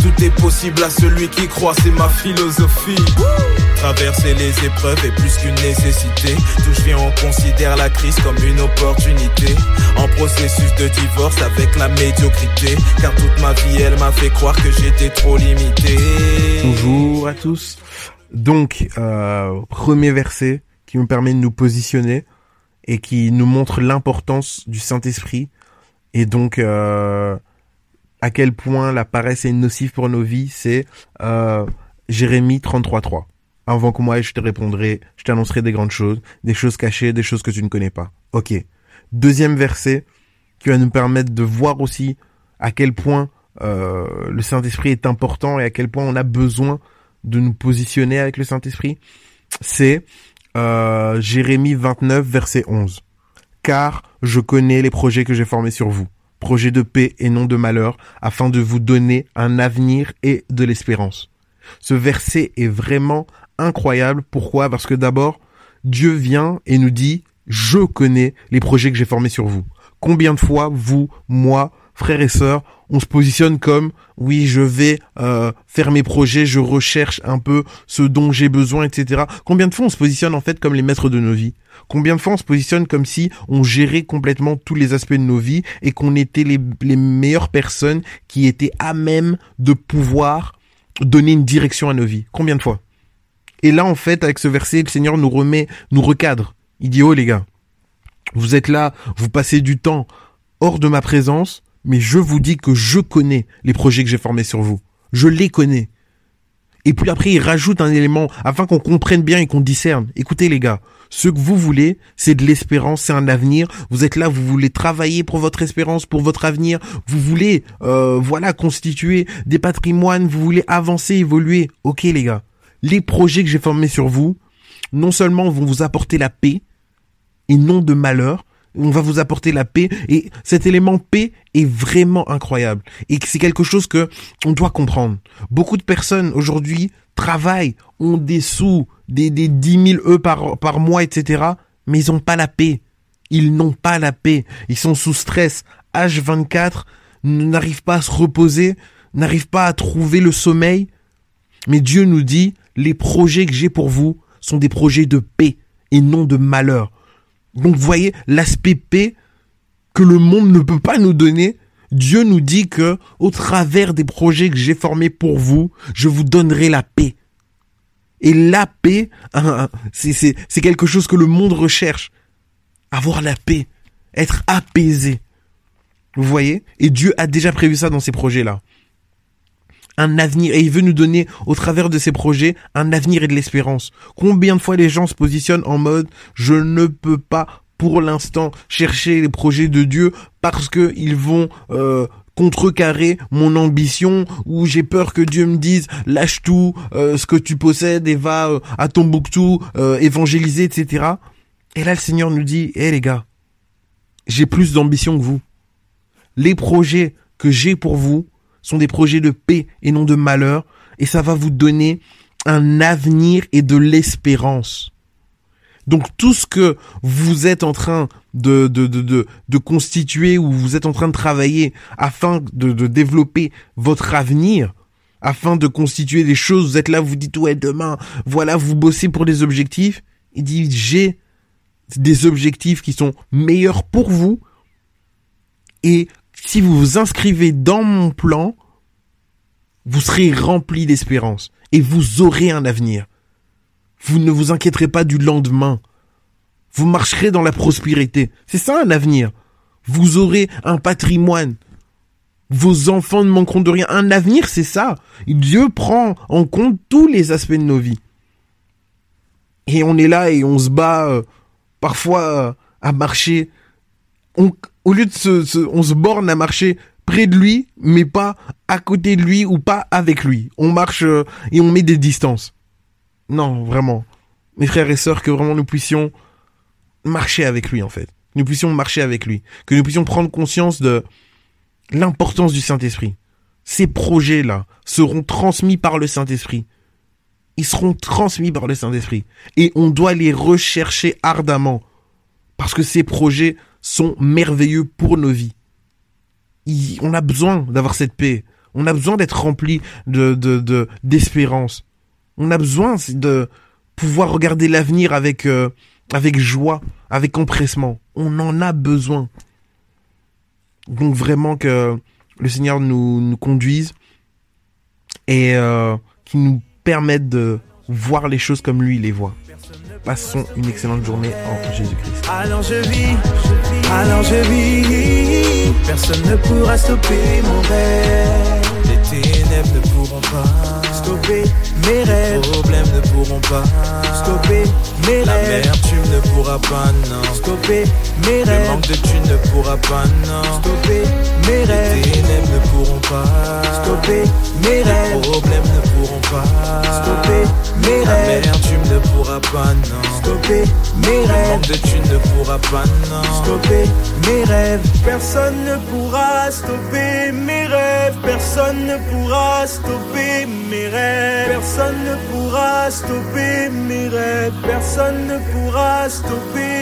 tout est possible à celui qui croit, c'est ma philosophie. Traverser les épreuves est plus qu'une nécessité. Tout je viens, on considère la crise comme une opportunité. En processus de divorce avec la médiocrité. Car toute ma vie, elle m'a fait croire que j'étais trop limité. Bonjour à tous. Donc, euh, premier verset qui nous permet de nous positionner et qui nous montre l'importance du Saint-Esprit et donc euh, à quel point la paresse est nocive pour nos vies, c'est euh, Jérémie 33.3. Avant que moi je te répondrai, je t'annoncerai des grandes choses, des choses cachées, des choses que tu ne connais pas. Ok. Deuxième verset qui va nous permettre de voir aussi à quel point euh, le Saint-Esprit est important et à quel point on a besoin de nous positionner avec le Saint-Esprit, c'est euh, Jérémie 29, verset 11. Car je connais les projets que j'ai formés sur vous, projets de paix et non de malheur, afin de vous donner un avenir et de l'espérance. Ce verset est vraiment incroyable. Pourquoi? Parce que d'abord, Dieu vient et nous dit, je connais les projets que j'ai formés sur vous. Combien de fois, vous, moi, frères et sœurs, on se positionne comme oui, je vais euh, faire mes projets, je recherche un peu ce dont j'ai besoin, etc. Combien de fois on se positionne en fait comme les maîtres de nos vies? Combien de fois on se positionne comme si on gérait complètement tous les aspects de nos vies et qu'on était les, les meilleures personnes qui étaient à même de pouvoir donner une direction à nos vies? Combien de fois? Et là en fait, avec ce verset, le Seigneur nous remet, nous recadre. Il dit oh les gars, vous êtes là, vous passez du temps hors de ma présence mais je vous dis que je connais les projets que j'ai formés sur vous. Je les connais. Et puis après, il rajoute un élément afin qu'on comprenne bien et qu'on discerne. Écoutez les gars, ce que vous voulez, c'est de l'espérance, c'est un avenir. Vous êtes là, vous voulez travailler pour votre espérance, pour votre avenir. Vous voulez, euh, voilà, constituer des patrimoines. Vous voulez avancer, évoluer. Ok les gars, les projets que j'ai formés sur vous, non seulement vont vous apporter la paix et non de malheur, on va vous apporter la paix et cet élément paix est vraiment incroyable et c'est quelque chose que on doit comprendre. Beaucoup de personnes aujourd'hui travaillent, ont des sous, des, des 10 000 E par, par mois, etc. Mais ils n'ont pas la paix. Ils n'ont pas la paix. Ils sont sous stress. H24 n'arrivent pas à se reposer, n'arrivent pas à trouver le sommeil. Mais Dieu nous dit, les projets que j'ai pour vous sont des projets de paix et non de malheur. Donc vous voyez l'aspect paix que le monde ne peut pas nous donner. Dieu nous dit que au travers des projets que j'ai formés pour vous, je vous donnerai la paix. Et la paix, hein, c'est quelque chose que le monde recherche. Avoir la paix, être apaisé. Vous voyez? Et Dieu a déjà prévu ça dans ces projets-là un avenir et il veut nous donner au travers de ses projets un avenir et de l'espérance. Combien de fois les gens se positionnent en mode je ne peux pas pour l'instant chercher les projets de Dieu parce que ils vont euh, contrecarrer mon ambition ou j'ai peur que Dieu me dise lâche tout euh, ce que tu possèdes et va euh, à Tombouctou euh, évangéliser etc. Et là le Seigneur nous dit hé les gars j'ai plus d'ambition que vous. Les projets que j'ai pour vous, sont des projets de paix et non de malheur, et ça va vous donner un avenir et de l'espérance. Donc tout ce que vous êtes en train de, de, de, de, constituer ou vous êtes en train de travailler afin de, de développer votre avenir, afin de constituer des choses, vous êtes là, vous dites ouais demain, voilà, vous bossez pour des objectifs, il dit j'ai des objectifs qui sont meilleurs pour vous et si vous vous inscrivez dans mon plan, vous serez rempli d'espérance et vous aurez un avenir. Vous ne vous inquiéterez pas du lendemain. Vous marcherez dans la prospérité. C'est ça un avenir. Vous aurez un patrimoine. Vos enfants ne manqueront de rien. Un avenir, c'est ça. Dieu prend en compte tous les aspects de nos vies. Et on est là et on se bat euh, parfois euh, à marcher. Au lieu de se, on se borne à marcher près de lui, mais pas à côté de lui ou pas avec lui. On marche euh, et on met des distances. Non, vraiment. Mes frères et sœurs, que vraiment nous puissions marcher avec lui, en fait. Nous puissions marcher avec lui. Que nous puissions prendre conscience de l'importance du Saint-Esprit. Ces projets-là seront transmis par le Saint-Esprit. Ils seront transmis par le Saint-Esprit. Et on doit les rechercher ardemment Parce que ces projets sont merveilleux pour nos vies. on a besoin d'avoir cette paix. On a besoin d'être rempli de, de, d'espérance. On a besoin de pouvoir regarder l'avenir avec, euh, avec joie, avec empressement. On en a besoin. Donc vraiment que le Seigneur nous, nous conduise et euh, qu'il nous permette de voir les choses comme lui les voit. Passons une excellente journée en Jésus-Christ. Alors je vis, alors je vis, personne ne pourra stopper mon rêve. Les ténèbres ne pourront pas stopper mes rêves. Les problèmes ne pourront pas stopper mes rêves. La tu ne pourras pas, non. Stopper mes rêves. Le manque de tu ne pourras pas, non. Stopper mes rêves. Les ténèbres ne pourront pas pas, non. Stopper mes rêves. De tu ne pourras pas, non. Stopper mes rêves. Personne ne pourra stopper mes rêves. Personne ne pourra stopper mes rêves. Personne ne pourra stopper mes rêves. Personne ne pourra stopper